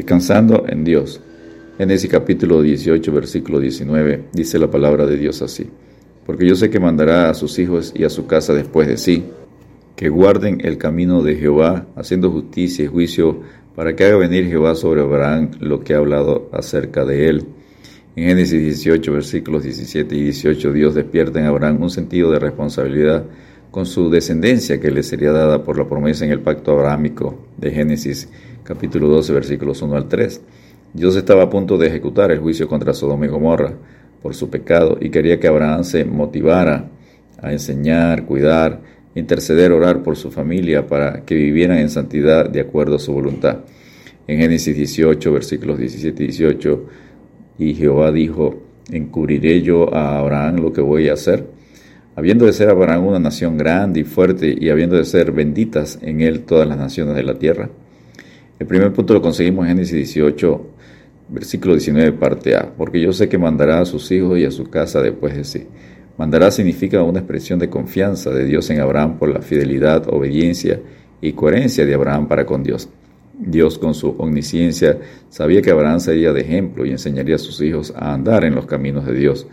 Descansando en Dios. Génesis capítulo 18, versículo 19, dice la palabra de Dios así. Porque yo sé que mandará a sus hijos y a su casa después de sí, que guarden el camino de Jehová, haciendo justicia y juicio, para que haga venir Jehová sobre Abraham lo que ha hablado acerca de él. En Génesis 18, versículos 17 y 18, Dios despierta en Abraham un sentido de responsabilidad con su descendencia que le sería dada por la promesa en el pacto abrámico de Génesis capítulo 12, versículos 1 al 3. Dios estaba a punto de ejecutar el juicio contra Sodoma y Gomorra por su pecado y quería que Abraham se motivara a enseñar, cuidar, interceder, orar por su familia para que vivieran en santidad de acuerdo a su voluntad. En Génesis 18, versículos 17 y 18, y Jehová dijo, encubriré yo a Abraham lo que voy a hacer. Habiendo de ser Abraham una nación grande y fuerte y habiendo de ser benditas en él todas las naciones de la tierra. El primer punto lo conseguimos en Génesis 18, versículo 19, parte A, porque yo sé que mandará a sus hijos y a su casa después de sí. Mandará significa una expresión de confianza de Dios en Abraham por la fidelidad, obediencia y coherencia de Abraham para con Dios. Dios con su omnisciencia sabía que Abraham sería de ejemplo y enseñaría a sus hijos a andar en los caminos de Dios.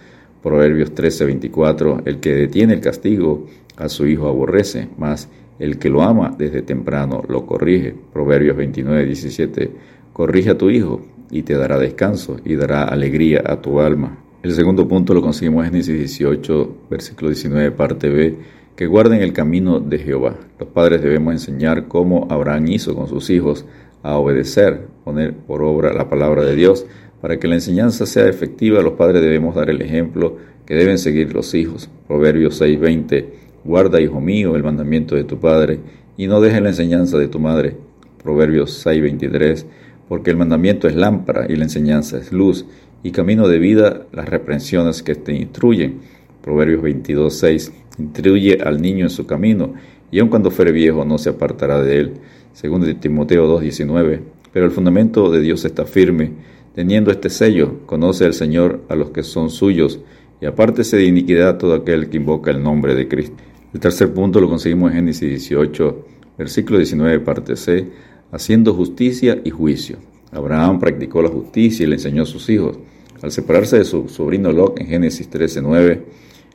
Proverbios 13:24, el que detiene el castigo a su hijo aborrece, mas el que lo ama desde temprano lo corrige. Proverbios 29, 17. Corrige a tu hijo y te dará descanso y dará alegría a tu alma. El segundo punto lo conseguimos en Génesis 18, versículo 19, parte B, que guarden el camino de Jehová. Los padres debemos enseñar cómo Abraham hizo con sus hijos a obedecer, poner por obra la palabra de Dios. Para que la enseñanza sea efectiva, los padres debemos dar el ejemplo que deben seguir los hijos. Proverbios 6, 20 Guarda, hijo mío, el mandamiento de tu padre, y no dejes la enseñanza de tu madre. Proverbios 6:23, porque el mandamiento es lámpara y la enseñanza es luz, y camino de vida las reprensiones que te instruyen. Proverbios 22:6, instruye al niño en su camino, y aun cuando fuere viejo no se apartará de él. Segundo de Timoteo 2:19, pero el fundamento de Dios está firme, teniendo este sello, conoce al Señor a los que son suyos, y apártese de iniquidad todo aquel que invoca el nombre de Cristo. El tercer punto lo conseguimos en Génesis 18, versículo 19, parte C, haciendo justicia y juicio. Abraham practicó la justicia y le enseñó a sus hijos. Al separarse de su sobrino Lot en Génesis 13, 9,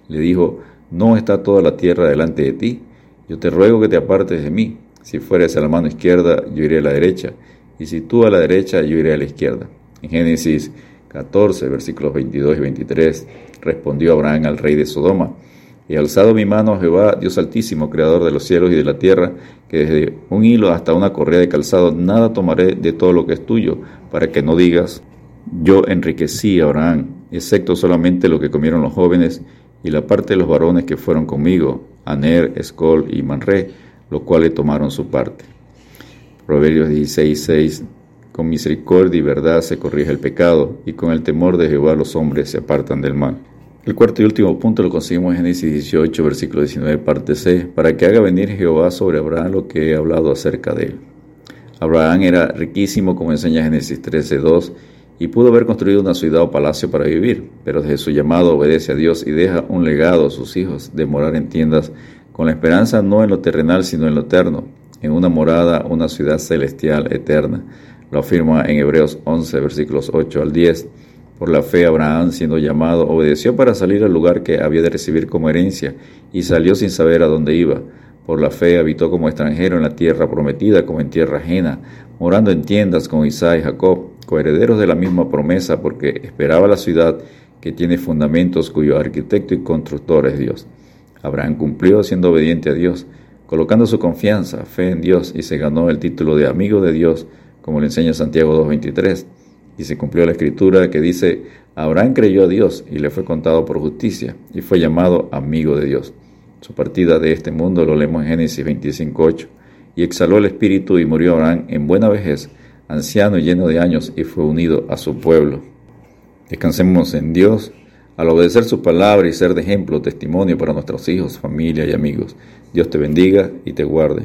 le dijo, no está toda la tierra delante de ti, yo te ruego que te apartes de mí. Si fueres a la mano izquierda, yo iré a la derecha, y si tú a la derecha, yo iré a la izquierda. En Génesis 14, versículos 22 y 23, respondió Abraham al rey de Sodoma, He alzado mi mano a Jehová, Dios altísimo, creador de los cielos y de la tierra, que desde un hilo hasta una correa de calzado nada tomaré de todo lo que es tuyo, para que no digas, yo enriquecí a Abraham, excepto solamente lo que comieron los jóvenes y la parte de los varones que fueron conmigo, Aner, Escol y Manré, los cuales tomaron su parte. Proverbios 16, 6. Con misericordia y verdad se corrige el pecado, y con el temor de Jehová los hombres se apartan del mal. El cuarto y último punto lo conseguimos en Génesis 18, versículo 19, parte C, para que haga venir Jehová sobre Abraham lo que he hablado acerca de él. Abraham era riquísimo, como enseña Génesis 13, 2, y pudo haber construido una ciudad o palacio para vivir, pero desde su llamado obedece a Dios y deja un legado a sus hijos de morar en tiendas, con la esperanza no en lo terrenal, sino en lo eterno, en una morada, una ciudad celestial eterna. Lo afirma en Hebreos 11, versículos 8 al 10. Por la fe, Abraham, siendo llamado, obedeció para salir al lugar que había de recibir como herencia, y salió sin saber a dónde iba. Por la fe habitó como extranjero en la tierra prometida, como en tierra ajena, morando en tiendas con Isaac y Jacob, coherederos de la misma promesa, porque esperaba la ciudad que tiene fundamentos, cuyo arquitecto y constructor es Dios. Abraham cumplió siendo obediente a Dios, colocando su confianza, fe en Dios, y se ganó el título de amigo de Dios, como le enseña Santiago 2.23 y se cumplió la escritura que dice, Abraham creyó a Dios y le fue contado por justicia y fue llamado amigo de Dios. Su partida de este mundo lo leemos en Génesis 25.8. Y exhaló el espíritu y murió Abraham en buena vejez, anciano y lleno de años, y fue unido a su pueblo. Descansemos en Dios al obedecer su palabra y ser de ejemplo, testimonio para nuestros hijos, familia y amigos. Dios te bendiga y te guarde.